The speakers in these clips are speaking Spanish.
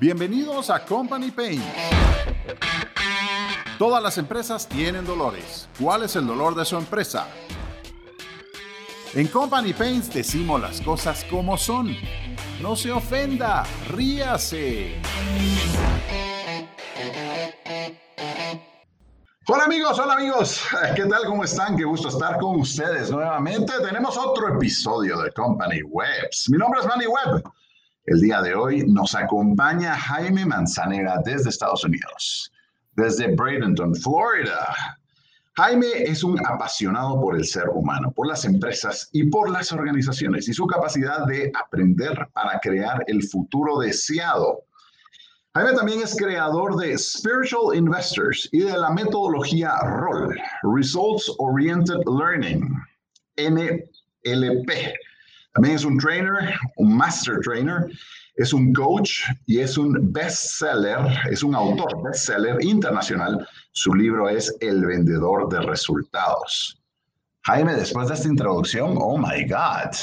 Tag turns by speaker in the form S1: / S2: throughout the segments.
S1: Bienvenidos a Company Pain. Todas las empresas tienen dolores. ¿Cuál es el dolor de su empresa? En Company Pains decimos las cosas como son. No se ofenda, ríase. Hola amigos, hola amigos, ¿qué tal? ¿Cómo están? Qué gusto estar con ustedes nuevamente. Tenemos otro episodio de Company Webs. Mi nombre es Manny Webb. El día de hoy nos acompaña Jaime Manzanera desde Estados Unidos, desde Bradenton, Florida. Jaime es un apasionado por el ser humano, por las empresas y por las organizaciones y su capacidad de aprender para crear el futuro deseado. Jaime también es creador de Spiritual Investors y de la metodología ROL, Results Oriented Learning, NLP. También es un trainer, un master trainer, es un coach y es un bestseller, es un autor bestseller internacional. Su libro es El vendedor de resultados. Jaime, después de esta introducción, oh my God,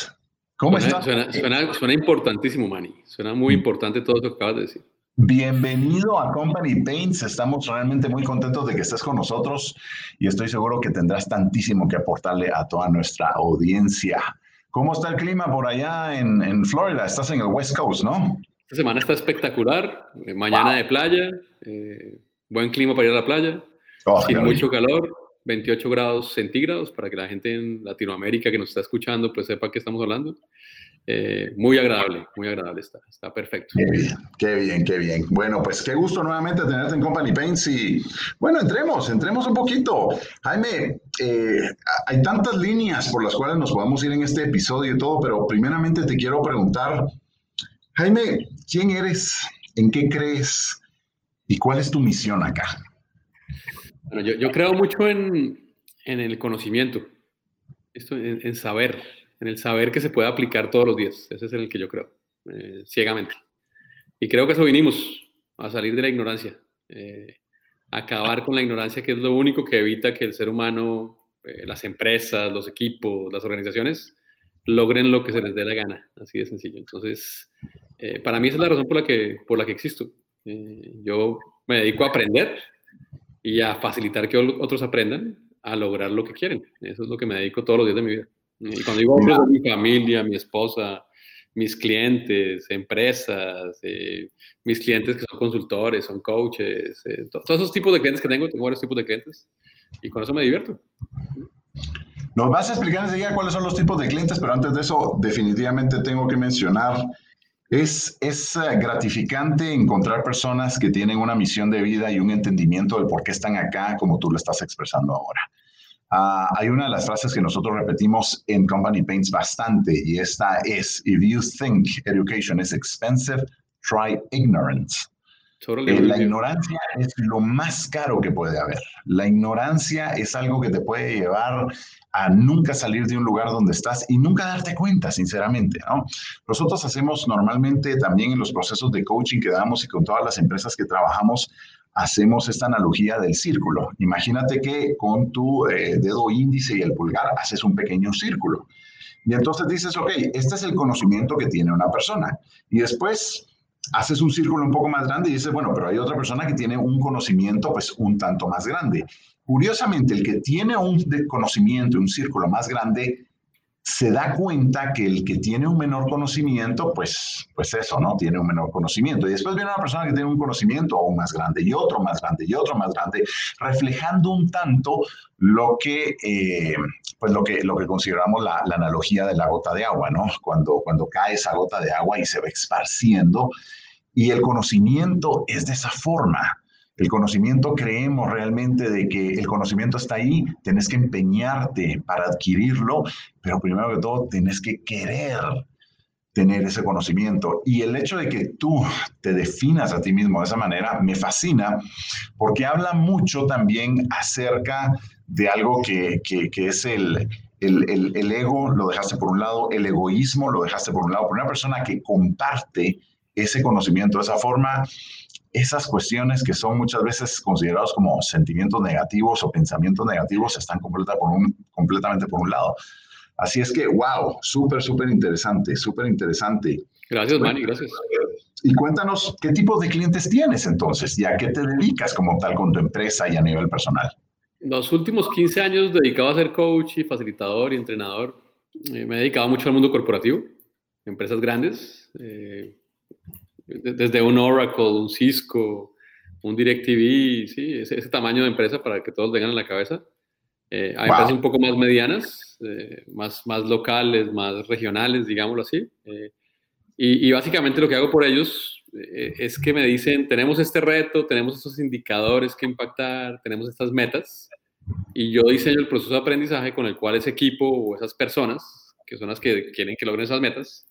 S2: ¿cómo estás? Suena, suena, importantísimo, Manny. Suena muy mm. importante todo lo que acabas de decir.
S1: Bienvenido a Company Paints. Estamos realmente muy contentos de que estés con nosotros y estoy seguro que tendrás tantísimo que aportarle a toda nuestra audiencia. ¿Cómo está el clima por allá en, Florida? Estás en el West Coast, ¿no?
S2: Esta semana está espectacular. Eh, mañana de playa, eh, buen clima para ir a la playa, oh, sin mucho calor, 28 grados centígrados para que la gente en Latinoamérica que nos está escuchando pues sepa que estamos hablando. Eh, muy agradable, muy agradable está, está perfecto.
S1: Qué bien, qué bien, qué bien. Bueno, pues qué gusto nuevamente tenerte en Company Paints y bueno, entremos, entremos un poquito. Jaime, eh, hay tantas líneas por las cuales nos podemos ir en este episodio y todo, pero primeramente te quiero preguntar, Jaime, ¿quién eres? ¿En qué crees? ¿Y cuál es tu misión acá?
S2: Bueno, yo, creo mucho en, en el conocimiento, esto, en saber, en el saber que se puede aplicar todos los días. Ese es el que yo creo, eh, ciegamente. Y creo que eso vinimos, a salir de la ignorancia, eh, acabar con la ignorancia, que es lo único que evita que el ser humano, eh, las empresas, los equipos, las organizaciones, logren lo que se les dé la gana, así de sencillo. Entonces, para mí esa es la razón por la que, por la que existo. yo me dedico a aprender y a facilitar que otros aprendan a lograr lo que quieren. Eso es lo que me dedico todos los días de mi vida. Y cuando digo mi familia, mi esposa, mis clientes, empresas, eh, mis clientes que son consultores, son coaches, eh, todos esos tipos de clientes que tengo, tengo varios tipos de clientes y con eso me divierto.
S1: Nos vas a explicar enseguida cuáles son los tipos de clientes, pero antes de eso, definitivamente tengo que mencionar, es, es eh, gratificante encontrar personas que tienen una misión de vida y un entendimiento del por qué están acá, como tú lo estás expresando ahora. Ah, hay una de las frases que nosotros repetimos en Company Paints bastante y esta es, if you think education is expensive, try ignorance. Eh, la ignorancia es lo más caro que puede haber. La ignorancia es algo que te puede llevar a nunca salir de un lugar donde estás y nunca darte cuenta, sinceramente. ¿no? Nosotros hacemos normalmente también en los procesos de coaching que damos y con todas las empresas que trabajamos, hacemos esta analogía del círculo. Imagínate que con tu eh, dedo índice y el pulgar haces un pequeño círculo. Y entonces dices, ok, este es el conocimiento que tiene una persona. Y después haces un círculo un poco más grande y dices, bueno, pero hay otra persona que tiene un conocimiento pues un tanto más grande. Curiosamente, el que tiene un conocimiento, un círculo más grande, se da cuenta que el que tiene un menor conocimiento, pues, pues eso, ¿no? Tiene un menor conocimiento. Y después viene una persona que tiene un conocimiento aún más grande y otro más grande y otro más grande, reflejando un tanto lo que, eh, pues lo que, lo que consideramos la, la, analogía de la gota de agua, ¿no? Cuando, cuando cae esa gota de agua y se va esparciendo. Y el conocimiento es de esa forma. El conocimiento creemos realmente de que el conocimiento está ahí, tienes que empeñarte para adquirirlo, pero primero que todo tienes que querer tener ese conocimiento. Y el hecho de que tú te definas a ti mismo de esa manera me fascina porque habla mucho también acerca de algo que, es el, el, el, ego, lo dejaste por un lado, el egoísmo lo dejaste por un lado, por una persona que comparte ese conocimiento de esa forma, esas cuestiones que son muchas veces considerados como sentimientos negativos o pensamientos negativos están completa por un, completamente por un lado. Así es que, wow, súper, súper interesante, súper interesante.
S2: Gracias, Manny, gracias.
S1: Y cuéntanos qué tipo de clientes tienes entonces y a qué te dedicas como tal con tu empresa y a nivel personal.
S2: Los últimos 15 años dedicado a ser coach y facilitador y entrenador, eh, me he dedicado mucho al mundo corporativo, empresas grandes, eh, desde un Oracle, un Cisco, un DirecTV, sí, ese, ese, tamaño de empresa para que todos tengan en la cabeza. Eh, hay empresas un poco más medianas, más, más locales, más regionales, digámoslo así. Y, y, básicamente lo que hago por ellos es que me dicen, tenemos este reto, tenemos estos indicadores que impactar, tenemos estas metas, y yo diseño el proceso de aprendizaje con el cual ese equipo o esas personas, que son las que quieren que logren esas metas,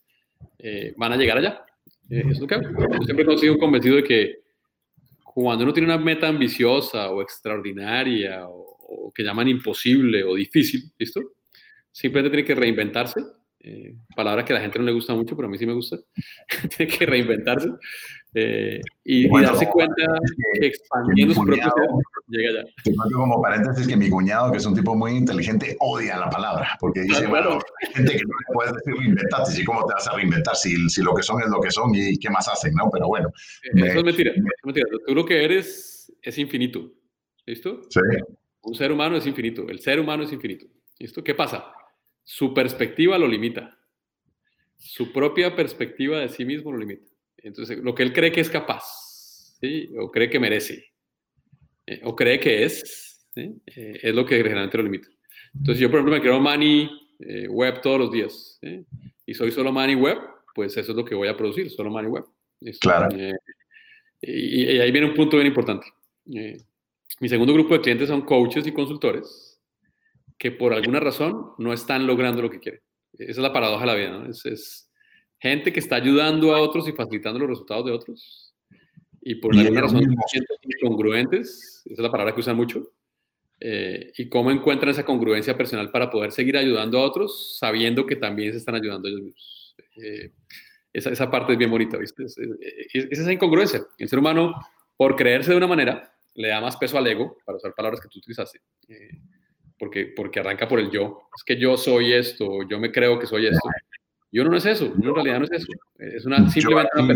S2: eh, van a llegar allá. Eh, es lo que. Yo siempre he sido convencido de que cuando uno tiene una meta ambiciosa o extraordinaria o, o que llaman imposible o difícil, ¿listo? Simplemente tiene que reinventarse eh, palabra que a la gente no le gusta mucho, pero a mí sí me gusta, tiene que reinventarse eh, y, darse cuenta que expandiendo su propio llega allá.
S1: como paréntesis que mi cuñado, que es un tipo muy inteligente, odia la palabra, porque dice, bueno, hay gente que no le puedes decir reinventarte, ¿sí? ¿cómo te vas a reinventar si, si, lo que son es lo que son y qué más hacen, no? Pero bueno.
S2: Eh, eso es mentira, es mentira. Tú lo que eres es infinito, ¿listo?
S1: Sí.
S2: Un ser humano es infinito, el ser humano es infinito, ¿listo? ¿Qué pasa? Su perspectiva lo limita. Su propia perspectiva de sí mismo lo limita. Entonces, lo que él cree que es capaz, ¿sí? o cree que merece, eh, o cree que es, ¿sí? eh, es lo que generalmente lo limita. Entonces, yo, por ejemplo, me creo Money eh, Web todos los días, y soy solo Money Web, pues eso es lo que voy a producir, solo Money Web.
S1: Claro.
S2: Eh, y, y, ahí viene un punto bien importante. mi segundo grupo de clientes son coaches y consultores que por alguna razón no están logrando lo que quieren. Esa es la paradoja de la vida, ¿no? Es, gente que está ayudando a otros y facilitando los resultados de otros. Y por alguna razón incongruentes, esa es la palabra que usan mucho. Eh, y cómo encuentran esa congruencia personal para poder seguir ayudando a otros sabiendo que también se están ayudando ellos mismos. Eh, esa, esa, parte es bien bonita, ¿viste? Es, es, esa incongruencia. El ser humano, por creerse de una manera, le da más peso al ego, para usar palabras que tú utilizaste. Eh, porque, porque arranca por el yo. Es que yo soy esto, yo me creo que soy esto. Y uno no es eso, uno en realidad no es eso. Es una simplemente
S1: yo, una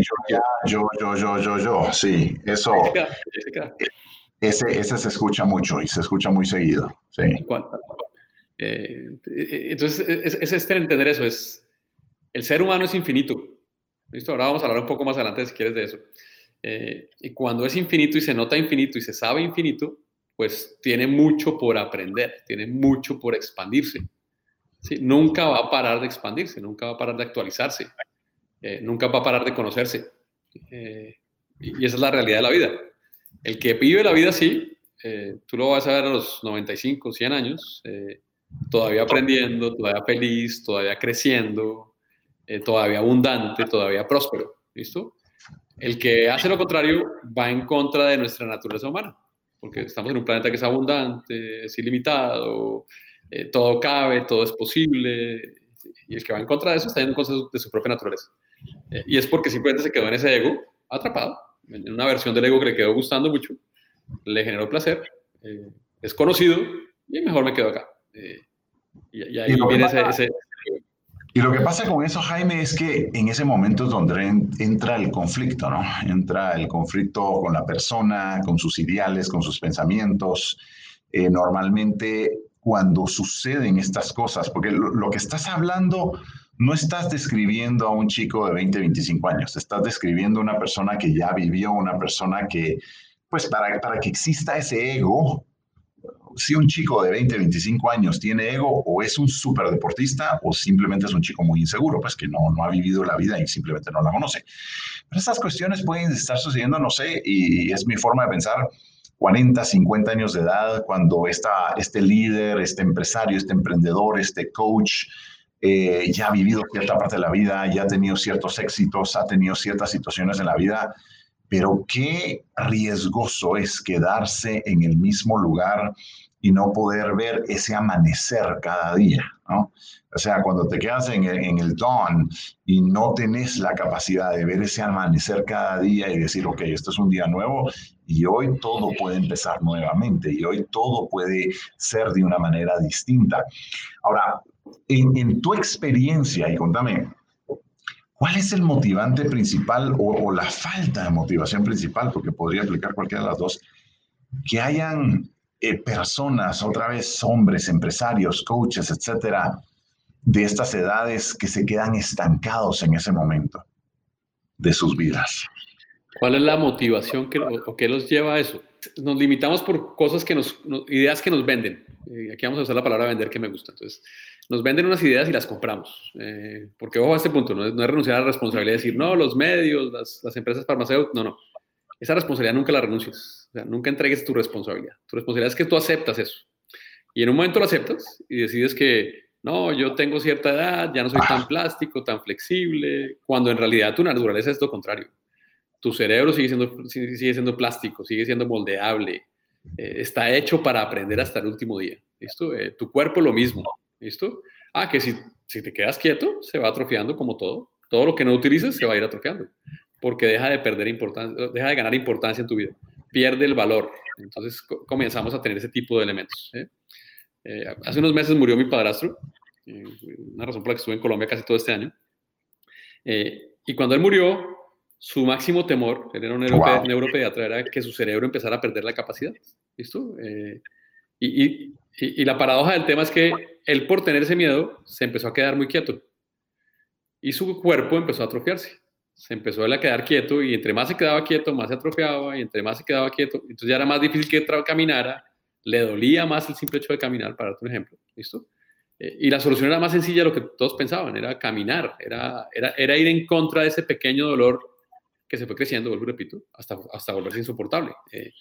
S1: yo, yo, yo, yo, yo, sí, eso. Ese, ese se escucha mucho y se escucha muy seguido. Sí.
S2: Eh, entonces, es, es, entender eso, es el ser humano es infinito. ¿Listo? Ahora vamos a hablar un poco más adelante si quieres de eso. Eh, y cuando es infinito y se nota infinito y se sabe infinito, pues tiene mucho por aprender, tiene mucho por expandirse. Nunca va a parar de expandirse, nunca va a parar de actualizarse, eh, nunca va a parar de conocerse. Eh, y esa es la realidad de la vida. El que vive la vida así, eh, tú lo vas a ver a los 95, 100 años, todavía aprendiendo, todavía feliz, todavía creciendo, todavía abundante, todavía próspero. ¿Listo? El que hace lo contrario va en contra de nuestra naturaleza humana porque estamos en un planeta que es abundante, es ilimitado, eh, todo cabe, todo es posible, y el que va en contra de eso está en contra de su propia naturaleza. Eh, y es porque simplemente se quedó en ese ego atrapado, en una versión del ego que le quedó gustando mucho, le generó placer, eh, es conocido, y mejor me quedo acá. y, y, ahí viene ese, ese,
S1: y lo que pasa con eso, Jaime, es que en ese momento es donde entra el conflicto, ¿no? Entra el conflicto con la persona, con sus ideales, con sus pensamientos. Eh, normalmente cuando suceden estas cosas, porque lo, que estás hablando no estás describiendo a un chico de 20, 25 años, estás describiendo a una persona que ya vivió, una persona que, pues para, para que exista ese ego, si un chico de 20, 25 años tiene ego, o es un superdeportista, o simplemente es un chico muy inseguro, pues que no, no ha vivido la vida y simplemente no la conoce. Pero estas cuestiones pueden estar sucediendo, no sé, y es mi forma de pensar, 40, 50 años de edad, cuando esta, este líder, este empresario, este emprendedor, este coach, eh, ya ha vivido cierta parte de la vida, ya ha tenido ciertos éxitos, ha tenido ciertas situaciones en la vida, pero qué riesgoso es quedarse en el mismo lugar y no poder ver ese amanecer cada día, ¿no? O sea, cuando te quedas en el, en el dawn y no tenés la capacidad de ver ese amanecer cada día y decir, ok, esto es un día nuevo y hoy todo puede empezar nuevamente y hoy todo puede ser de una manera distinta. Ahora, en, en tu experiencia, y contame, ¿Cuál es el motivante principal o, la falta de motivación principal? Porque podría aplicar cualquiera de las dos. Que hayan eh, personas, otra vez hombres, empresarios, coaches, etcétera, de estas edades que se quedan estancados en ese momento de sus vidas.
S2: ¿Cuál es la motivación que, o, qué los lleva a eso? Nos limitamos por cosas que nos, ideas que nos venden. Eh, aquí vamos a usar la palabra vender que me gusta. Entonces, nos venden unas ideas y las compramos. Eh, porque, ojo a este punto, no es, renunciar a la responsabilidad de decir, no, los medios, las, empresas farmacéuticas, no, no. Esa responsabilidad nunca la renuncies. Nunca entregues tu responsabilidad. Tu responsabilidad es que tú aceptas eso. Y en un momento lo aceptas y decides que, no, yo tengo cierta edad, ya no soy tan plástico, tan flexible, cuando en realidad tu naturaleza es lo contrario. Tu cerebro sigue siendo, sigue siendo plástico, sigue siendo moldeable, eh, está hecho para aprender hasta el último día. ¿Listo? Eh, tu cuerpo lo mismo. ¿Listo? Ah, que si, si te quedas quieto, se va atrofiando como todo. Todo lo que no utilices se va a ir atrofiando, porque deja de perder importancia, deja de ganar importancia en tu vida, pierde el valor. Entonces comenzamos a tener ese tipo de elementos. ¿eh? Eh, hace unos meses murió mi padrastro, eh, una razón por la que estuve en Colombia casi todo este año. y cuando él murió, su máximo temor, él era un neuropediatra, era que su cerebro empezara a perder la capacidad. ¿Listo? Y, y, y, la paradoja del tema es que él por tener ese miedo se empezó a quedar muy quieto y su cuerpo empezó a atrofiarse. Se empezó a quedar quieto y entre más se quedaba quieto, más se atrofiaba y entre más se quedaba quieto, entonces ya era más difícil que caminara, le dolía más el simple hecho de caminar, para un ejemplo. ¿Listo? Eh, y la solución era más sencilla de lo que todos pensaban, era caminar, era, era, era ir en contra de ese pequeño dolor que se fue creciendo, vuelvo y repito, hasta, hasta volverse insoportable. Eh,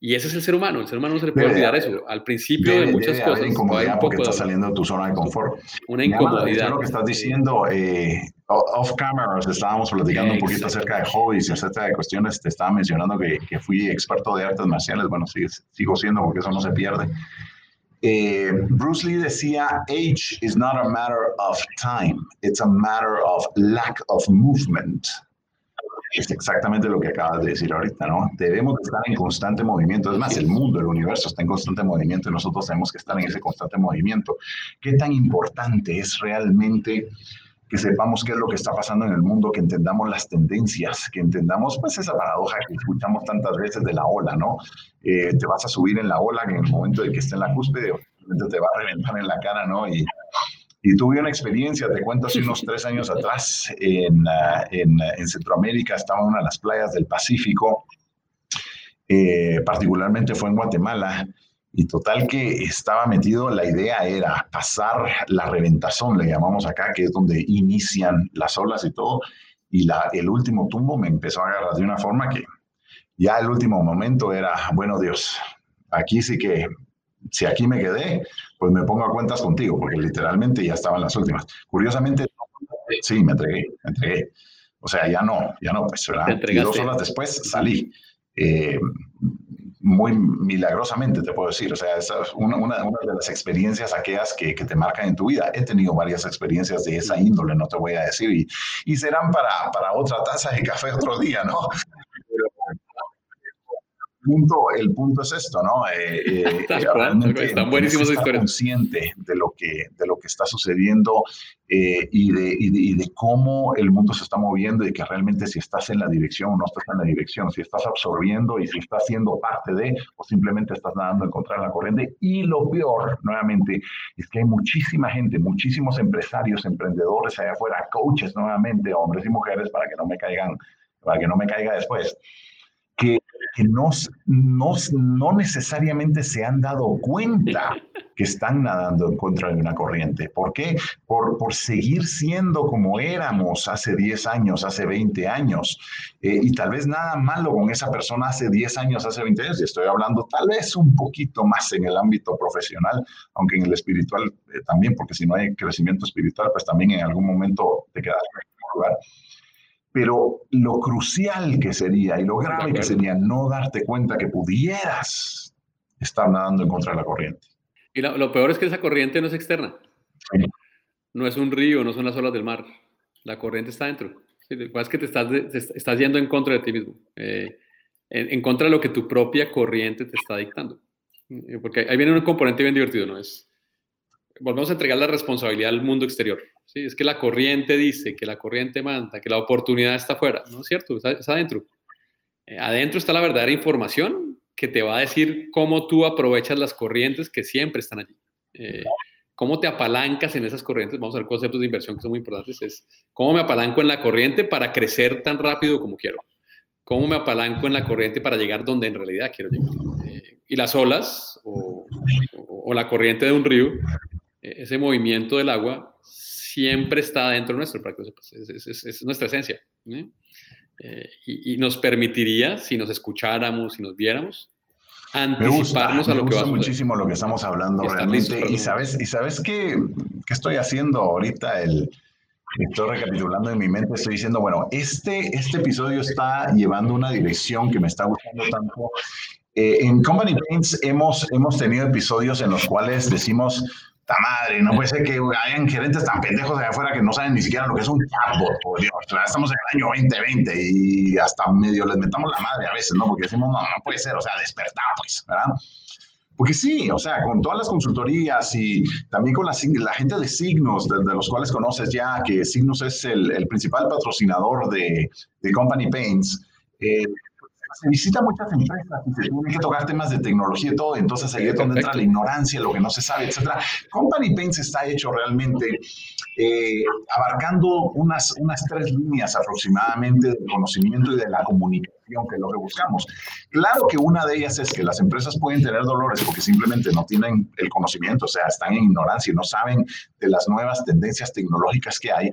S2: y ese es el ser humano, el ser humano no se le puede olvidar eso. Al principio de muchas cosas.
S1: incomodidad porque estás saliendo de tu zona de confort.
S2: Una incomodidad.
S1: lo que estás diciendo, eh, off camera, estábamos platicando un poquito acerca de hobbies y acerca de cuestiones. Te estaba mencionando que, que fui experto de artes marciales. Bueno, sigo, sigo siendo porque eso no se pierde. Eh, Bruce Lee decía, age is not a matter of time, it's a matter of lack of movement es exactamente lo que acabas de decir ahorita, ¿no? Debemos estar en constante movimiento. Es más, el mundo, el universo está en constante movimiento y nosotros tenemos que estar en ese constante movimiento. ¿Qué tan importante es realmente que sepamos qué es lo que está pasando en el mundo, que entendamos las tendencias, que entendamos pues esa paradoja que escuchamos tantas veces de la ola, ¿no? Eh, te vas a subir en la ola en el momento de que esté en la cúspide, te va a reventar en la cara, ¿no? Y y tuve una experiencia, te cuento, hace unos tres años atrás en, ah, en, en Centroamérica, estaba en una de las playas del Pacífico, eh, particularmente fue en Guatemala, y total que estaba metido, la idea era pasar la reventazón, le llamamos acá, que es donde inician las olas y todo, y la, el último tumbo me empezó a agarrar de una forma que ya el último momento era, bueno Dios, aquí sí que si aquí me quedé, pues me pongo a cuentas contigo, porque literalmente ya estaban las últimas. Curiosamente, sí, me entregué, me entregué. O sea, ya no, ya no, pues, ¿verdad? Y dos horas después salí. Eh, muy milagrosamente, te puedo decir. O sea, esa es una, una, una de las experiencias aquellas que, que, te marcan en tu vida. He tenido varias experiencias de esa índole, no te voy a decir, y, y serán para, para otra taza de café otro día, ¿no? Punto, el punto es esto, ¿no? Eh, eh,
S2: realmente están buenísimos
S1: estar consciente de lo que, de lo que está sucediendo eh, y, de, y, de, cómo el mundo se está moviendo y que realmente si estás en la dirección o no estás en la dirección, si estás absorbiendo y si estás siendo parte de o simplemente estás nadando en contra de la corriente. Y lo peor, nuevamente, es que hay muchísima gente, muchísimos empresarios, emprendedores allá afuera, coaches nuevamente, hombres y mujeres, para que no me caigan, para que no me caiga después que, no, no, no, necesariamente se han dado cuenta que están nadando en contra de una corriente. ¿Por qué? Por, por seguir siendo como éramos hace 10 años, hace 20 años. Eh, y tal vez nada malo con esa persona hace 10 años, hace 20 años. Y estoy hablando tal vez un poquito más en el ámbito profesional, aunque en el espiritual eh, también, porque si no hay crecimiento espiritual, pues también en algún momento te quedas en el lugar pero lo crucial que sería y lo grave que sería no darte cuenta que pudieras estar nadando en contra de la corriente.
S2: Y lo, peor es que esa corriente no es externa. No es un río, no son las olas del mar. La corriente está dentro. Lo que es que te estás, estás yendo en contra de ti mismo, eh, en, contra de lo que tu propia corriente te está dictando. Eh, porque ahí viene un componente bien divertido, ¿no? Es, volvemos a entregar la responsabilidad al mundo exterior. ¿Sí? Es que la corriente dice, que la corriente manda, que la oportunidad está afuera. No es cierto, está, adentro. Eh, adentro está la verdadera información que te va a decir cómo tú aprovechas las corrientes que siempre están allí. Eh, cómo te apalancas en esas corrientes. Vamos a ver conceptos de inversión que son muy importantes. Es cómo me apalanco en la corriente para crecer tan rápido como quiero. Cómo me apalanco en la corriente para llegar donde en realidad quiero llegar. Eh, y las olas o, la corriente de un río, ese movimiento del agua siempre está dentro nuestro, es, nuestra esencia. Eh, y, nos permitiría, si nos escucháramos, si nos viéramos, anticiparnos
S1: a lo que va a muchísimo lo que estamos hablando realmente. y sabes, y sabes qué, qué estoy haciendo ahorita el estoy recapitulando en mi mente, estoy diciendo, bueno, este, este episodio está llevando una dirección que me está gustando tanto. Eh, en Company Paints hemos, hemos tenido episodios en los cuales decimos, ¡ta madre! No puede ser que hayan gerentes tan pendejos allá afuera que no saben ni siquiera lo que es un chatbot, por Dios. estamos en el año 2020 y hasta medio les metamos la madre a veces, ¿no? Porque decimos, no, no puede ser, o sea, despertar, pues, ¿verdad? Porque sí, o sea, con todas las consultorías y también con la, la gente de Signos, de, los cuales conoces ya, que Signos es el, el principal patrocinador de, de Company Paints, eh, se visita muchas empresas y se tienen que tocar temas de tecnología y todo, entonces ahí es donde entra la ignorancia, lo que no se sabe, etc. Company Paints está hecho realmente eh, abarcando unas, unas tres líneas aproximadamente de conocimiento y de la comunicación que es lo que buscamos. Claro que una de ellas es que las empresas pueden tener dolores porque simplemente no tienen el conocimiento, o sea, están en ignorancia y no saben de las nuevas tendencias tecnológicas que hay,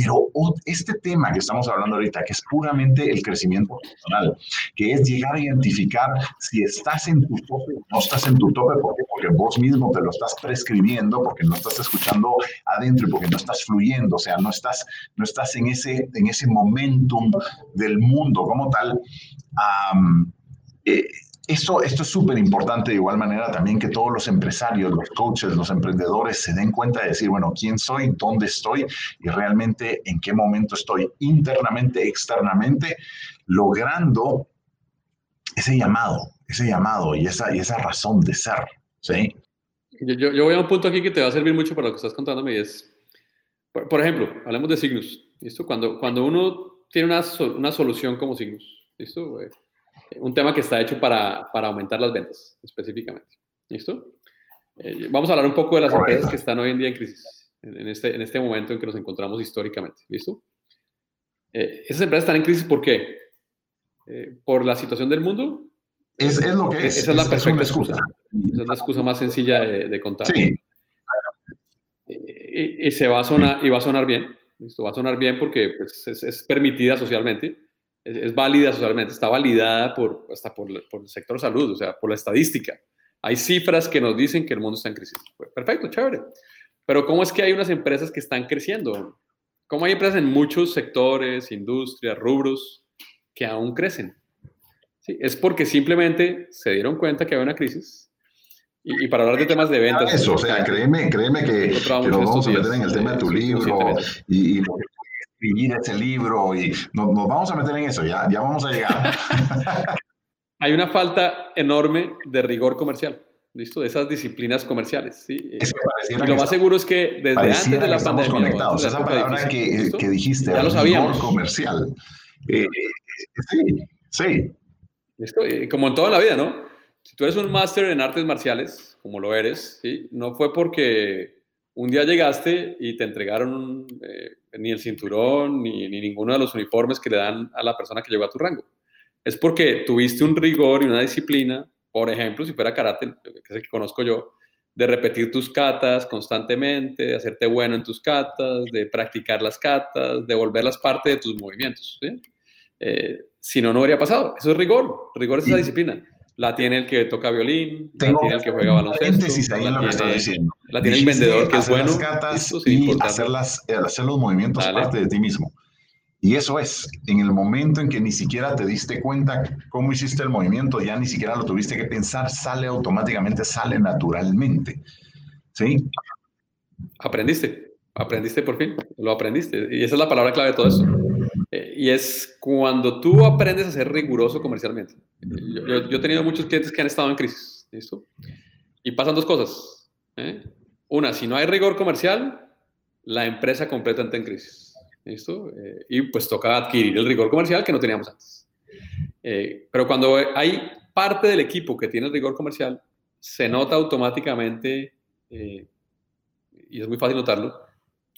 S1: pero este tema que estamos hablando ahorita, que es puramente el crecimiento personal, que es llegar a identificar si estás en tu tope o no estás en tu tope, ¿por porque vos mismo te lo estás prescribiendo, porque no estás escuchando adentro y porque no estás fluyendo, o sea, no estás, no estás en, ese, en ese momentum del mundo como tal. Eh, eso, esto es súper importante de igual manera también que todos los empresarios, los coaches, los emprendedores se den cuenta de decir, bueno, quién soy, dónde estoy y realmente en qué momento estoy internamente, externamente, logrando ese llamado, ese llamado y esa, y esa razón de ser. ¿sí?
S2: Yo, yo, voy a un punto aquí que te va a servir mucho para lo que estás contándome y es, por, ejemplo, hablemos de signos. ¿listo? Cuando, cuando uno tiene una, una solución como signos, ¿listo? Un tema que está hecho para, para aumentar las ventas, específicamente. ¿Listo? Eh, vamos a hablar un poco de las empresas que están hoy en día en crisis, en este, en este momento en que nos encontramos históricamente. ¿Listo? Eh, esas empresas están en crisis ¿por qué? Eh, ¿Por la situación del mundo?
S1: Es, es lo que es.
S2: Esa es la perfecta excusa. Esa es la excusa más sencilla de, contar. Sí. Y, se va a sonar, y va a sonar bien. ¿listo? Va a sonar bien porque pues, es, es permitida socialmente es, válida socialmente, está validada por, hasta por, por, el sector salud, o sea, por la estadística. Hay cifras que nos dicen que el mundo está en crisis. Perfecto, chévere. Pero ¿cómo es que hay unas empresas que están creciendo? ¿Cómo hay empresas en muchos sectores, industrias, rubros que aún crecen? Sí, es porque simplemente se dieron cuenta que había una crisis y, para hablar de temas de ventas.
S1: Eso, o sea, créeme, créeme que, que nos vamos a meter en el tema de tu libro y, y, escribir ese libro y nos, vamos a meter en eso, ya, ya vamos a llegar.
S2: Hay una falta enorme de rigor comercial. ¿Listo? De esas disciplinas comerciales. ¿sí? y lo más seguro es que desde antes de la pandemia.
S1: conectados. Esa palabra que, que, dijiste, ya lo sabíamos. comercial. Eh, sí, sí.
S2: ¿Listo? como en toda la vida, ¿no? Si tú eres un máster en artes marciales, como lo eres, ¿sí? no fue porque un día llegaste y te entregaron eh, ni el cinturón, ni, ninguno de los uniformes que le dan a la persona que llegó a tu rango. Es porque tuviste un rigor y una disciplina, por ejemplo, si fuera karate, que es el que conozco yo, de repetir tus catas constantemente, de hacerte bueno en tus catas, de practicar las catas, de volverlas parte de tus movimientos. Eh, si no, no habría pasado. Eso es rigor. Rigor es esa disciplina. La tiene el que toca violín, la tiene el que juega baloncesto. La tiene, el vendedor que es bueno.
S1: y hacer, las, eh, hacer los movimientos parte de ti mismo. Y eso es, en el momento en que ni siquiera te diste cuenta cómo hiciste el movimiento, ya ni siquiera lo tuviste que pensar, sale automáticamente, sale naturalmente. ¿Sí?
S2: Aprendiste, aprendiste por fin, lo aprendiste. Y esa es la palabra clave de todo eso. Eh, y es cuando tú aprendes a ser riguroso comercialmente. Yo, he tenido muchos clientes que han estado en crisis, ¿listo? Y pasan dos cosas. ¿eh? Una, si no hay rigor comercial, la empresa completamente en crisis. ¿Listo? Eh, y pues toca adquirir el rigor comercial que no teníamos antes. Eh, pero cuando hay parte del equipo que tiene el rigor comercial, se nota automáticamente, y es muy fácil notarlo,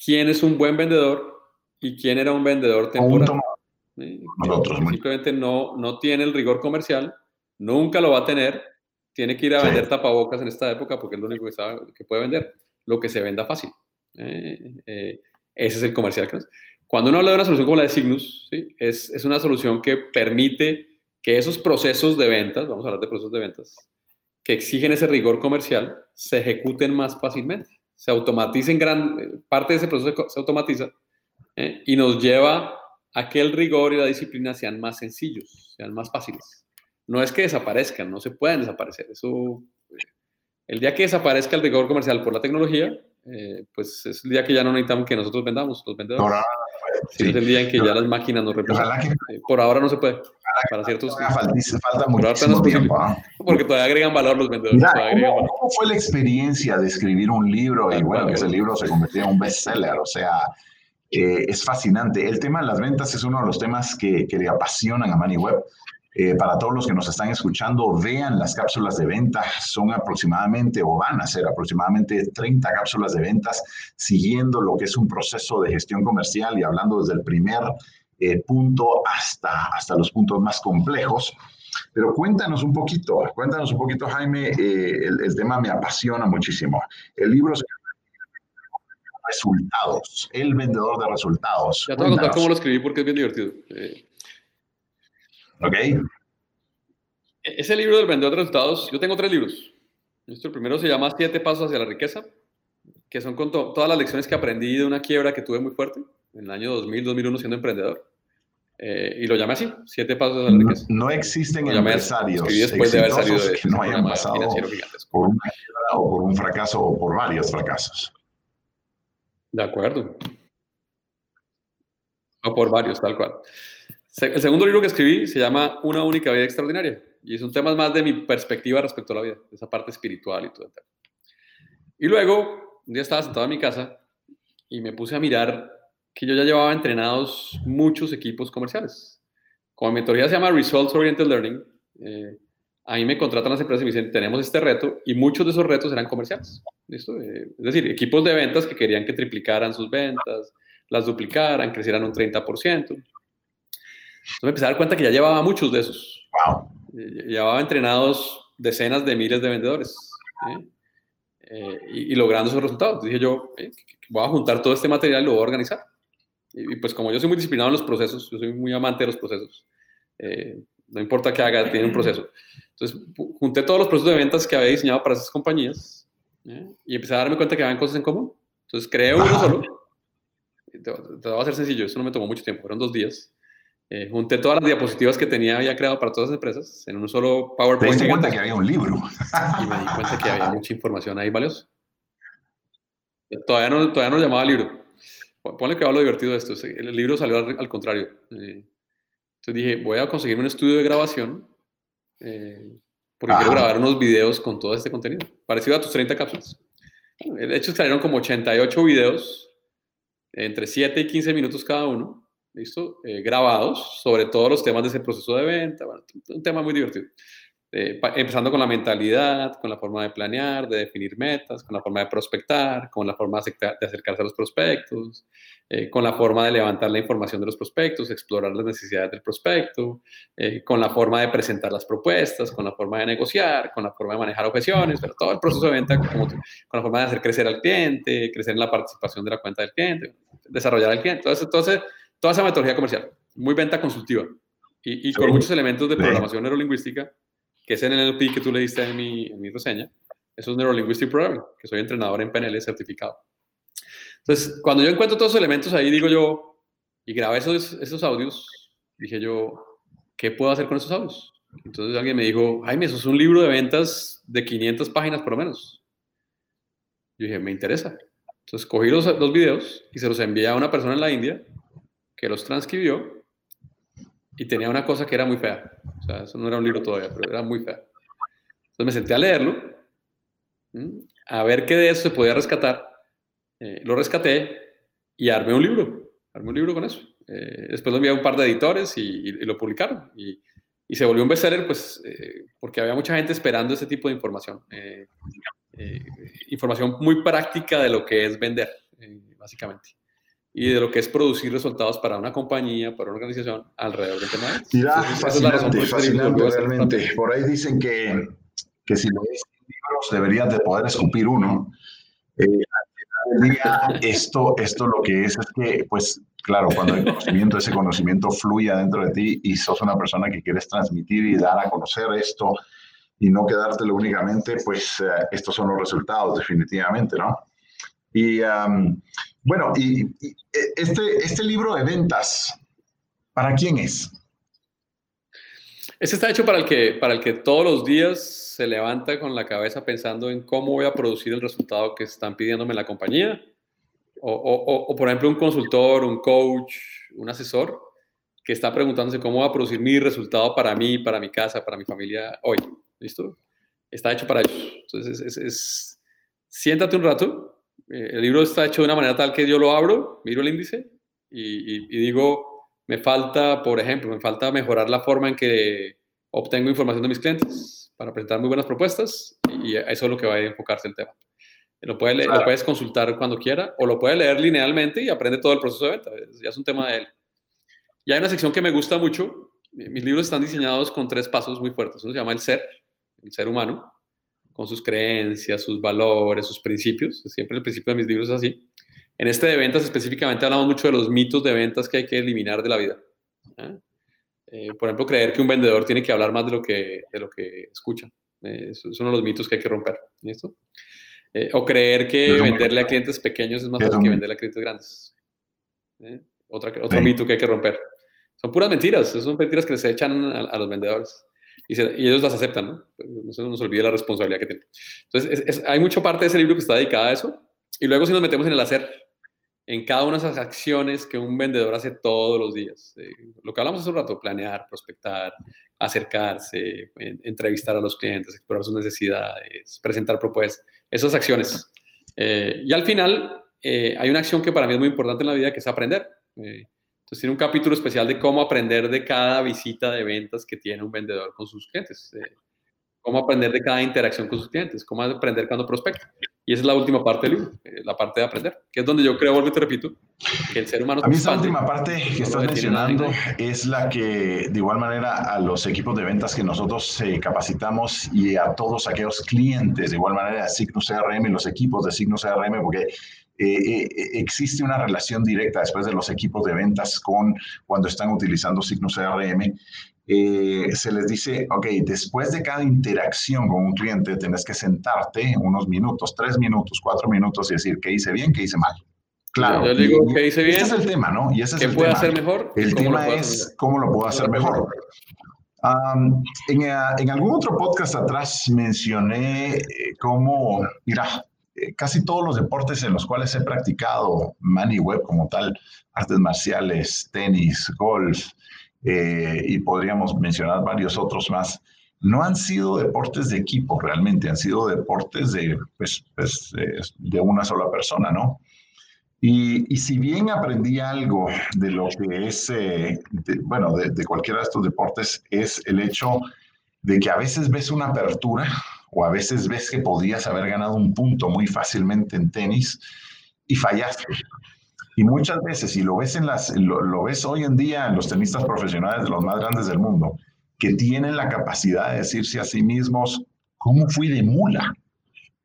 S2: quién es un buen vendedor y quién era un vendedor temporal. Simplemente no, no tiene el rigor comercial, nunca lo va a tener, tiene que ir a vender tapabocas en esta época porque es lo único que, sabe, que puede vender, lo que se venda fácil. Eh, eh, ese es el comercial. Cuando uno habla de una solución como la de Signus, ¿sí? es, es, una solución que permite que esos procesos de ventas, vamos a hablar de procesos de ventas, que exigen ese rigor comercial, se ejecuten más fácilmente. Se automaticen gran parte de ese proceso se automatiza ¿eh? y nos lleva a que el rigor y la disciplina sean más sencillos, sean más fáciles. No es que desaparezcan, no se pueden desaparecer. Eso, el día que desaparezca el rigor comercial por la tecnología, eh, pues es el día que ya no necesitamos que nosotros vendamos, los vendedores. sí. Es el día en que ya las máquinas nos representan. Eh, por ahora no se puede. Para ciertos.
S1: Falta, muchísimo tiempo.
S2: Porque todavía agregan valor los vendedores.
S1: ¿cómo, fue la experiencia de escribir un libro y bueno, que ese libro se convirtió en un bestseller? O sea, eh, es fascinante. El tema de las ventas es uno de los temas que, le apasionan a MoneyWeb. Eh, para todos los que nos están escuchando, vean las cápsulas de venta. Son aproximadamente, o van a ser aproximadamente 30 cápsulas de ventas, siguiendo lo que es un proceso de gestión comercial y hablando desde el primer eh, punto hasta, hasta los puntos más complejos. Pero cuéntanos un poquito, cuéntanos un poquito, Jaime, el, el, tema me apasiona muchísimo. El libro se resultados, el vendedor de resultados.
S2: Ya te voy a contar cómo lo escribí porque es bien divertido.
S1: Eh, ok.
S2: E-, ese libro del vendedor de resultados, yo tengo tres libros. El primero se llama Siete Pasos hacia la Riqueza, que son con todas las lecciones que aprendí de una quiebra que tuve muy fuerte en el año 2000, 2001 siendo emprendedor. Eh, y lo llamé así, Siete Pasos hacia la Riqueza.
S1: No, existen empresarios después de haber salido de, que no hayan pasado por una quiebra o por un fracaso o por varios fracasos.
S2: De acuerdo. O por varios, tal cual. El segundo libro que escribí se llama Una única vida extraordinaria y es un tema más de mi perspectiva respecto a la vida, esa parte espiritual y todo. El tema. Y luego, un día estaba sentado en mi casa y me puse a mirar que yo ya llevaba entrenados muchos equipos comerciales. Como mi metodología se llama Results Oriented Learning, eh, a mí me contratan las empresas y me dicen, tenemos este reto, y muchos de esos retos eran comerciales. ¿listo? Eh, es decir, equipos de ventas que querían que triplicaran sus ventas, las duplicaran, crecieran un 30%. Entonces me empecé a dar cuenta que ya llevaba muchos de esos.
S1: Wow.
S2: Eh, llevaba entrenados decenas de miles de vendedores ¿eh? y, logrando esos resultados. Dije yo, voy a juntar todo este material y lo voy a organizar. Y, pues como yo soy muy disciplinado en los procesos, yo soy muy amante de los procesos, no importa qué haga, tiene un proceso. Entonces, junté todos los procesos de ventas que había diseñado para esas compañías y empecé a darme cuenta que habían cosas en común. Entonces, creé uno solo. Te, te, voy a hacer sencillo, eso no me tomó mucho tiempo, fueron dos días. Eh, junté todas las diapositivas que tenía había creado para todas las empresas en un solo PowerPoint.
S1: Te di cuenta que había un libro.
S2: y me di cuenta que había mucha información ahí valiosa. Todavía no, todavía no llamaba libro. Ponle que hablo divertido de esto. El libro salió al, contrario. Eh, entonces dije, voy a conseguir un estudio de grabación eh, porque quiero grabar unos videos con todo este contenido, parecido a tus 30 cápsulas. De hecho, salieron como 88 videos, entre 7 y 15 minutos cada uno, ¿listo? Eh, grabados sobre todos los temas de ese proceso de venta, un tema muy divertido. Eh, empezando con la mentalidad, con la forma de planear, de definir metas, con la forma de prospectar, con la forma de acercarse a los prospectos, eh, con la forma de levantar la información de los prospectos, explorar las necesidades del prospecto, eh, con la forma de presentar las propuestas, con la forma de negociar, con la forma de manejar objeciones, pero todo el proceso de venta, como, con la forma de hacer crecer al cliente, crecer en la participación de la cuenta del cliente, desarrollar al cliente. Entonces, entonces toda esa metodología comercial, muy venta consultiva y, y con muchos elementos de programación neurolingüística que es el NLP que tú le diste en mi, en mi reseña, es Neurolinguistic Programming, que soy entrenador en PNL certificado. Entonces, cuando yo encuentro todos esos elementos ahí, digo yo, y grabé esos, esos audios, dije yo, ¿qué puedo hacer con esos audios? Entonces alguien me dijo, Jaime, eso es un libro de ventas de 500 páginas por lo menos. Yo dije, me interesa. Entonces cogí los, los videos y se los envié a una persona en la India que los transcribió y tenía una cosa que era muy fea. Sea, eso no era un libro todavía, pero era muy fea. Entonces me senté a leerlo, a ver qué de eso se podía rescatar. Eh, lo rescaté y armé un libro, armé un libro con eso. Eh, después lo envié a un par de editores y, lo publicaron. Y, y, se volvió un bestseller, pues, eh, porque había mucha gente esperando ese tipo de información. Eh, información muy práctica de lo que es vender, básicamente. Y de lo que es producir resultados para una compañía, para una organización alrededor del tema.
S1: Mira, fascinante, fascinante realmente. Por ahí dicen que, que si lees libros deberías de poder escupir uno. Eh, esto, esto lo que es es que, pues, claro, cuando hay conocimiento, ese conocimiento fluye dentro de ti y sos una persona que quieres transmitir y dar a conocer esto y no quedártelo únicamente, pues eh, estos son los resultados, definitivamente, ¿no? Y bueno, y, y, este, este libro de ventas, ¿para quién es?
S2: Este está hecho para el que, para el que todos los días se levanta con la cabeza pensando en cómo voy a producir el resultado que están pidiéndome la compañía. O, o, por ejemplo, un consultor, un coach, un asesor que está preguntándose cómo va a producir mi resultado para mí, para mi casa, para mi familia hoy. ¿Listo? Está hecho para eso. Entonces, es, siéntate un rato. Eh, el libro está hecho de una manera tal que yo lo abro, miro el índice y, y digo, me falta, por ejemplo, me falta mejorar la forma en que obtengo información de mis clientes para presentar muy buenas propuestas y eso es lo que va a enfocarse el tema. Lo, puede lo puedes consultar cuando quiera o lo puede leer linealmente y aprende todo el proceso de venta. Ya es un tema de él. Y hay una sección que me gusta mucho. Mis libros están diseñados con tres pasos muy fuertes. Uno se llama el ser, el ser humano, con sus creencias, sus valores, sus principios. Siempre el principio de mis libros es así. En este de ventas específicamente hablamos mucho de los mitos de ventas que hay que eliminar de la vida. ¿eh? Eh, por ejemplo, creer que un vendedor tiene que hablar más de lo que, de lo que escucha. Eh, es uno de los mitos que hay que romper. ¿Listo? Eh, o creer que venderle a clientes pequeños es más fácil que venderle a clientes grandes. Otra, otro mito que hay que romper. Son puras mentiras, son mentiras que se echan a, los vendedores. Y, ellos las aceptan, ¿no? No se nos olvide la responsabilidad que tienen. Entonces, hay mucha parte de ese libro que está dedicada a eso. Y luego si nos metemos en el hacer, en cada una de esas acciones que un vendedor hace todos los días. Eh, lo que hablamos hace un rato, planear, prospectar, acercarse, entrevistar a los clientes, explorar sus necesidades, presentar propuestas, esas acciones. Eh, y al final eh, hay una acción que para mí es muy importante en la vida, que es aprender. Entonces tiene un capítulo especial de cómo aprender de cada visita de ventas que tiene un vendedor con sus clientes cómo aprender de cada interacción con sus clientes, cómo aprender cuando prospecta. Y esa es la última parte del libro, eh, la parte de aprender, que es donde yo creo, vuelvo y te repito, que el ser humano...
S1: A mí esa última parte que estás mencionando es la que, de igual manera, a los equipos de ventas que nosotros eh, capacitamos y a todos aquellos clientes, de igual manera, a Signo CRM, los equipos de Signo CRM, porque eh, existe una relación directa después de los equipos de ventas con cuando están utilizando Signo CRM eh, se les dice, ok, después de cada interacción con un cliente, tienes que sentarte unos minutos, tres minutos, cuatro minutos y decir qué hice bien, qué hice mal.
S2: Claro. Yo digo qué hice bien.
S1: Ese es el tema, ¿no? Y ese es
S2: ¿Qué
S1: el
S2: puedo
S1: tema.
S2: hacer mejor?
S1: El tema es cómo lo puedo hacer mejor. en, eh, en, algún otro podcast atrás mencioné eh, cómo, mira, casi todos los deportes en los cuales he practicado money web como tal, artes marciales, tenis, golf, eh, y podríamos mencionar varios otros más, no han sido deportes de equipo realmente, han sido deportes de, pues, pues, de una sola persona, ¿no? Y, y, si bien aprendí algo de lo que es, eh, bueno, de, de, cualquiera de estos deportes, es el hecho de que a veces ves una apertura o a veces ves que podías haber ganado un punto muy fácilmente en tenis y fallaste. Y muchas veces, y lo ves, en las, lo, ves hoy en día en los tenistas profesionales de los más grandes del mundo, que tienen la capacidad de decirse a sí mismos, ¿cómo fui de mula?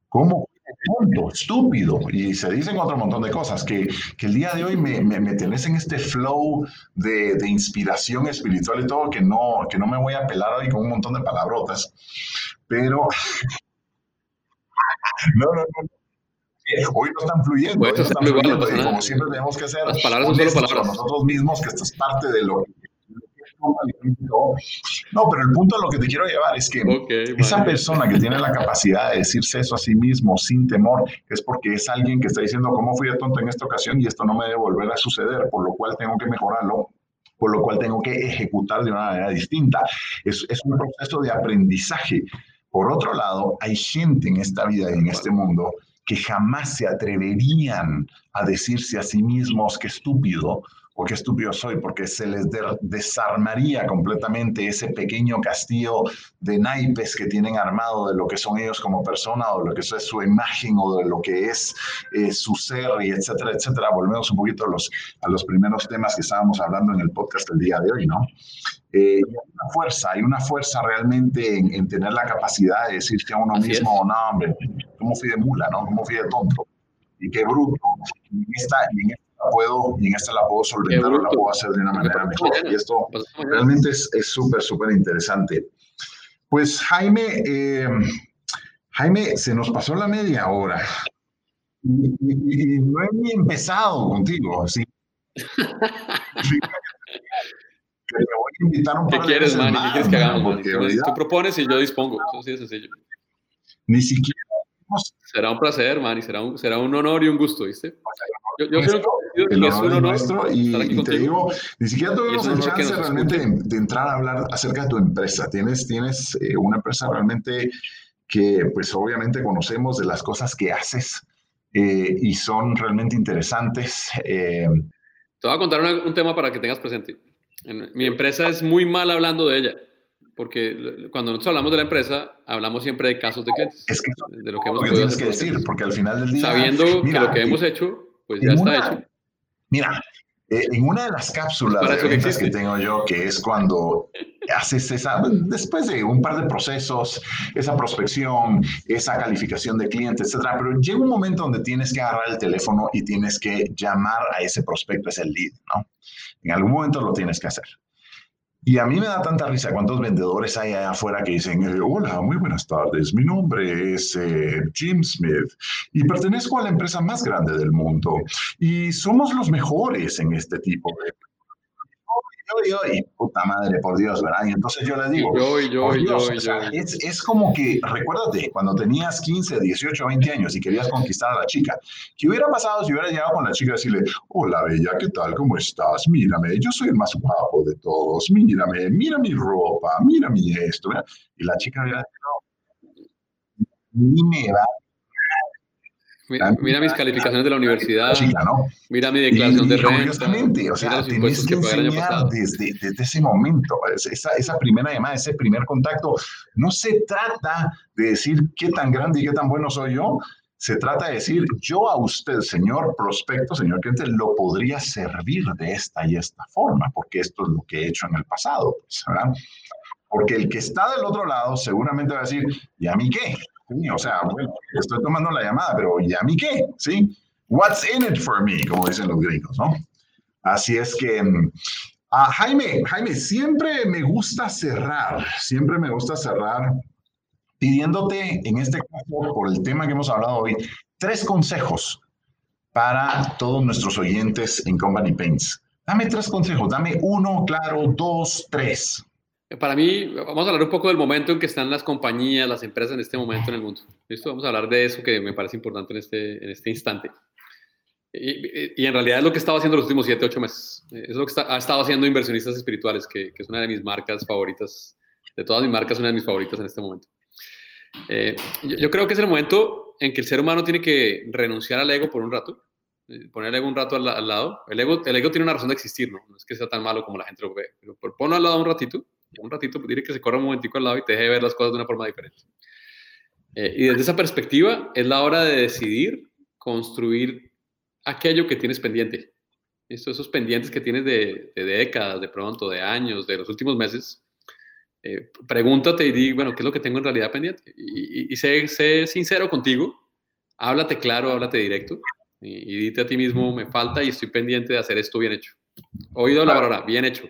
S1: ¿Cómo tonto, estúpido? Y se dicen otro montón de cosas, que, que el día de hoy me, me, me tenés en este flow de, de, inspiración espiritual y todo, que no, que no me voy a pelar hoy con un montón de palabrotas, pero... no, no, no hoy no están fluyendo. Pues están fluyendo, y como siempre tenemos que hacer
S2: las palabras son solo palabras.
S1: nosotros mismos, que esto es parte de lo que no, pero el punto de lo que te quiero llevar es que esa persona que tiene la capacidad de decirse eso a sí mismo sin temor es porque es alguien que está diciendo cómo fui de tonto en esta ocasión y esto no me debe volver a suceder, por lo cual tengo que mejorarlo, por lo cual tengo que ejecutar de una manera distinta. Es, es un proceso de aprendizaje. Por otro lado, hay gente en esta vida y en este mundo que jamás se atreverían a decirse a sí mismos que estúpido o qué estúpido soy, porque se les desarmaría completamente ese pequeño castillo de naipes que tienen armado de lo que son ellos como persona o de lo que es su imagen o de lo que es eh, su ser y etcétera, etcétera. Volvemos un poquito a los, a los primeros temas que estábamos hablando en el podcast el día de hoy, ¿no? Eh, hay una fuerza, hay una fuerza realmente en, tener la capacidad de decirse a uno mismo, no, hombre, ¿cómo fui de mula, no? ¿Cómo fui de tonto? Y qué bruto. Y en esta, y en puedo, y en esta la puedo solventar o la puedo hacer de una manera mejor. Y esto realmente es súper, súper interesante. Pues Jaime, eh, Jaime, se nos pasó la media hora. Y, no he ni empezado contigo, ¿sí?
S2: Te voy a invitar un par ¿Qué quieres, Manny? ¿Qué quieres que hagamos, Tú propones y yo dispongo. Eso sí es sencillo.
S1: Ni siquiera
S2: Será un placer, Manny, será un, será un honor y un gusto, ¿viste?
S1: Yo, yo soy un, es un nuestro y, te digo, ni siquiera tuvimos el chance realmente de, entrar a hablar acerca de tu empresa. Tienes, tienes eh, una empresa realmente que pues obviamente conocemos de las cosas que haces eh, y son realmente interesantes.
S2: Eh. Te voy a contar un tema para que tengas presente. mi empresa es muy mal hablando de ella porque cuando nosotros hablamos de la empresa, hablamos siempre de casos de clientes.
S1: Es que de lo que hemos que decir, porque al final del día...
S2: Sabiendo que lo que hemos hecho, pues ya está hecho.
S1: Mira, eh, en una de las cápsulas que, tengo yo, que es cuando haces esa, después de un par de procesos, esa prospección, esa calificación de clientes, etcétera, pero llega un momento donde tienes que agarrar el teléfono y tienes que llamar a ese prospecto, ese lead, ¿no? En algún momento lo tienes que hacer. Y a mí me da tanta risa cuántos vendedores hay allá afuera que dicen, eh, hola, muy buenas tardes, mi nombre es eh, Jim Smith y pertenezco a la empresa más grande del mundo y somos los mejores en este tipo de yo, yo, y puta madre, por Dios, ¿verdad? Y entonces yo le digo, yo, yo, yo, es, es, como que, recuérdate, cuando tenías 15, 18, 20 años y querías conquistar a la chica, ¿qué hubiera pasado si hubiera llegado con la chica y decirle, hola, bella, ¿qué tal? ¿Cómo estás? Mírame, yo soy el más guapo de todos, mírame, mira mi ropa, mira mi esto, ¿verdad? Y la chica hubiera dicho, ni me va
S2: Mira, mis calificaciones de la universidad. Mira mi declaración de renta.
S1: Justamente, o sea, tienes que, enseñar desde, desde, ese momento, esa, esa primera llamada, ese primer contacto. No se trata de decir qué tan grande y qué tan bueno soy yo. Se trata de decir, yo a usted, señor prospecto, señor cliente, lo podría servir de esta y esta forma, porque esto es lo que he hecho en el pasado. Pues, ¿verdad? Porque el que está del otro lado seguramente va a decir, ¿y a mí qué? O sea, bueno, estoy tomando la llamada, pero ¿y a mí qué? ¿Sí? What's in it for me? Como dicen los gringos, ¿no? Así es que, mm, Jaime, Jaime, siempre me gusta cerrar, siempre me gusta cerrar pidiéndote, en este caso, por el tema que hemos hablado hoy, tres consejos para todos nuestros oyentes en Company Paints. Dame tres consejos, dame uno, claro, dos, tres.
S2: Para mí, vamos a hablar un poco del momento en que están las compañías, las empresas en este momento en el mundo. ¿Listo? Vamos a hablar de eso que me parece importante en este, en este instante. Y, y en realidad es lo que he estado haciendo los últimos 7, 8 meses. Es lo que está, ha estado haciendo Inversionistas Espirituales, que, que, es una de mis marcas favoritas. De todas mis marcas, una de mis favoritas en este momento. Eh, yo, yo, creo que es el momento en que el ser humano tiene que renunciar al ego por un rato, eh, poner el ego un rato al, al, lado. El ego, el ego tiene una razón de existir, ¿no? No es que sea tan malo como la gente lo ve, pero ponlo al lado un ratito un ratito, pues, diré que se corra un momentico al lado y te deje ver las cosas de una forma diferente. Eh, y desde esa perspectiva es la hora de decidir construir aquello que tienes pendiente. Esto, esos pendientes que tienes de, décadas, de pronto, de años, de los últimos meses, eh, pregúntate y di, bueno, ¿qué es lo que tengo en realidad pendiente? Y, y, sé, sé, sincero contigo, háblate claro, háblate directo y, y, dite a ti mismo, me falta y estoy pendiente de hacer esto bien hecho. Oído la palabra, bien hecho.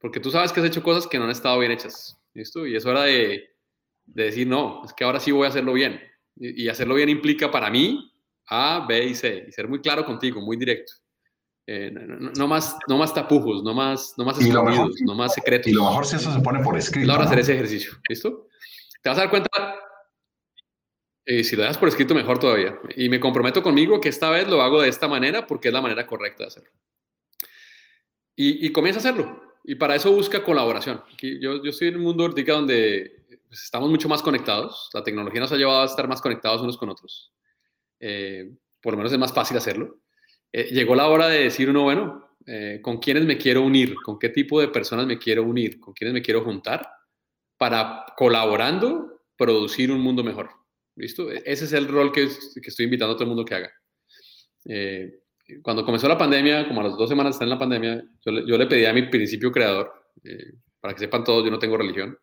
S2: Porque tú sabes que has hecho cosas que no han estado bien hechas. ¿Listo? Y es hora de, de decir, no, es que ahora sí voy a hacerlo bien. Y, hacerlo bien implica para mí A, B y C. Y ser muy claro contigo, muy directo. Eh, no, más, no más tapujos, no más, no más escondidos, no más secretos.
S1: Y lo mejor si eso se pone por escrito. Es
S2: hora de hacer ese ejercicio. ¿Listo? Te vas a dar cuenta y si lo das por escrito, mejor todavía. Y me comprometo conmigo que esta vez lo hago de esta manera porque es la manera correcta de hacerlo. Y, y comienza a hacerlo. Y para eso busca colaboración. yo, yo estoy en un mundo ahorita donde pues, estamos mucho más conectados. La tecnología nos ha llevado a estar más conectados unos con otros. eh, por lo menos es más fácil hacerlo. Eh, llegó la hora de decir uno, bueno, ¿con quiénes me quiero unir? ¿Con qué tipo de personas me quiero unir? ¿Con quiénes me quiero juntar? Para colaborando producir un mundo mejor. ¿Listo? E-, ese es el rol que, que estoy invitando a todo el mundo que haga. Cuando comenzó la pandemia, como a las dos semanas de estar en la pandemia, yo le, yo le pedí a mi principio creador, para que sepan todos, yo no tengo religión,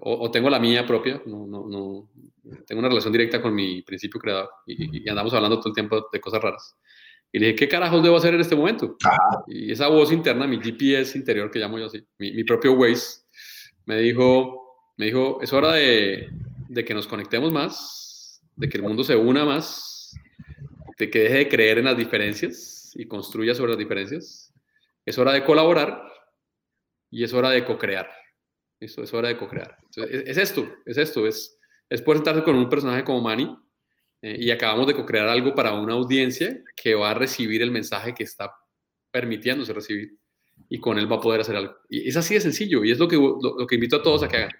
S2: o, tengo la mía propia, no, no, no, tengo una relación directa con mi principio creador y, andamos hablando todo el tiempo de cosas raras. Y le dije, ¿qué carajos debo hacer en este momento? Y esa voz interna, mi GPS interior, que llamo yo así, mi, propio Waze, me dijo, me dijo, es hora de, de que nos conectemos más, de que el mundo se una más, de que deje de creer en las diferencias y construya sobre las diferencias. Es hora de colaborar y es hora de co-crear. Eso es hora de co-crear. Es, esto, es esto, es, es poder con un personaje como Manny eh, y acabamos de co-crear algo para una audiencia que va a recibir el mensaje que está permitiéndose recibir y con él va a poder hacer algo. Y es así de sencillo y es lo que, lo, que invito a todos a que hagan.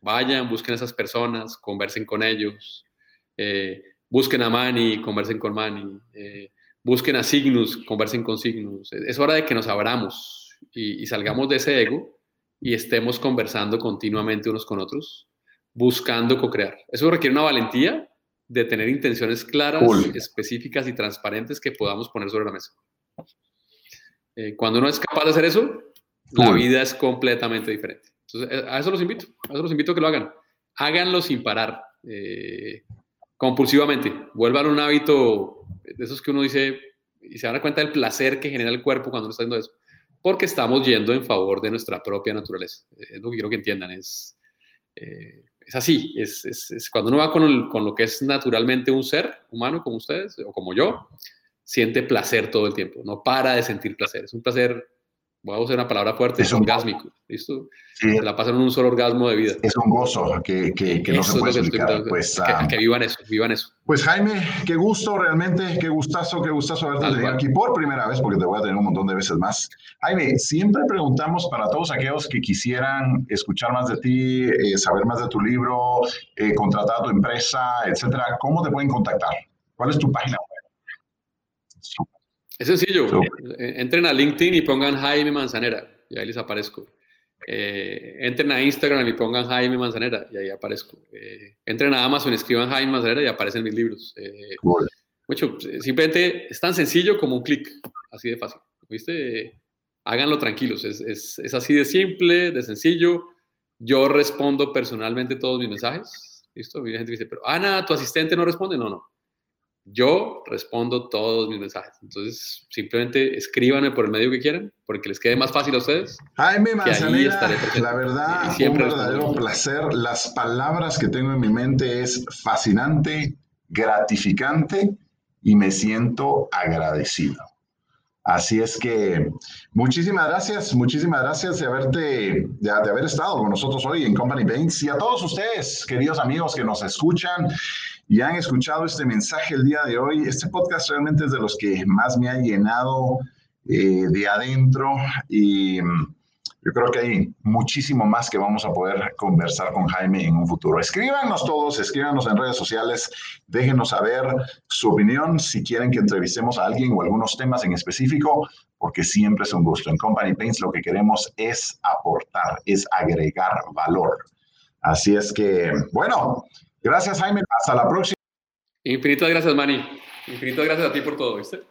S2: Vayan, busquen a esas personas, conversen con ellos, eh, busquen a Manny, conversen con Manny, eh, busquen a Signus, conversen con Signus. Es hora de que nos abramos y, salgamos de ese ego y estemos conversando continuamente unos con otros, buscando co-crear. Eso requiere una valentía de tener intenciones claras, específicas y transparentes que podamos poner sobre la mesa. Eh, cuando uno es capaz de hacer eso, la vida es completamente diferente. Entonces, eh, a eso los invito, a eso los invito a que lo hagan. Háganlo sin parar, eh, compulsivamente. Vuelvan un hábito de esos que uno dice y se dan cuenta del placer que genera el cuerpo cuando uno está haciendo eso porque estamos yendo en favor de nuestra propia naturaleza. Es lo que quiero que entiendan, es, eh, es así, es, es, cuando uno va con, con, lo que es naturalmente un ser humano como ustedes o como yo, siente placer todo el tiempo, no para de sentir placer, es un placer voy a usar una palabra fuerte, es orgásmico, ¿listo? Sí. la pasan en un solo orgasmo de vida.
S1: Es un gozo que, que, que no se puede explicar. pues,
S2: ah, que, vivan eso, vivan eso.
S1: Pues Jaime, qué gusto realmente, qué gustazo, qué gustazo haberte tenido aquí por primera vez, porque te voy a tener un montón de veces más. Jaime, siempre preguntamos para todos aquellos que quisieran escuchar más de ti, eh, saber más de tu libro, eh, contratar a tu empresa, etcétera, ¿cómo te pueden contactar? ¿Cuál es tu página web?
S2: Es sencillo. Eh, entren a LinkedIn y pongan Jaime Manzanera y ahí les aparezco. Eh, entren a Instagram y pongan Jaime Manzanera y ahí aparezco. Eh, entren a Amazon y escriban Jaime Manzanera y aparecen mis libros. Mucho, simplemente es tan sencillo como un clic, así de fácil. ¿Viste? Háganlo tranquilos, es, es, es, así de simple, de sencillo. Yo respondo personalmente todos mis mensajes. ¿Listo? Mi gente dice, pero Ana, tu asistente no responde. No, no. Yo respondo todos mis mensajes. Entonces, simplemente escríbanme por el medio que quieran, porque les quede más fácil a ustedes.
S1: Jaime Manzanera, la verdad, siempre un verdadero placer. Las palabras que tengo en mi mente es fascinante, gratificante y me siento agradecido. Así es que muchísimas gracias, muchísimas gracias de haberte, de, haber estado con nosotros hoy en Company Paints y a todos ustedes, queridos amigos que nos escuchan y han escuchado este mensaje el día de hoy. Este podcast realmente es de los que más me ha llenado eh, de adentro y mm, yo creo que hay muchísimo más que vamos a poder conversar con Jaime en un futuro. Escríbanos todos, escríbanos en redes sociales, déjenos saber su opinión si quieren que entrevistemos a alguien o algunos temas en específico, porque siempre es un gusto. En Company Paints lo que queremos es aportar, es agregar valor. Así es que, bueno, Gracias, Jaime. Hasta la próxima.
S2: Infinitas gracias, Manny. Infinitas gracias a ti por todo, ¿viste?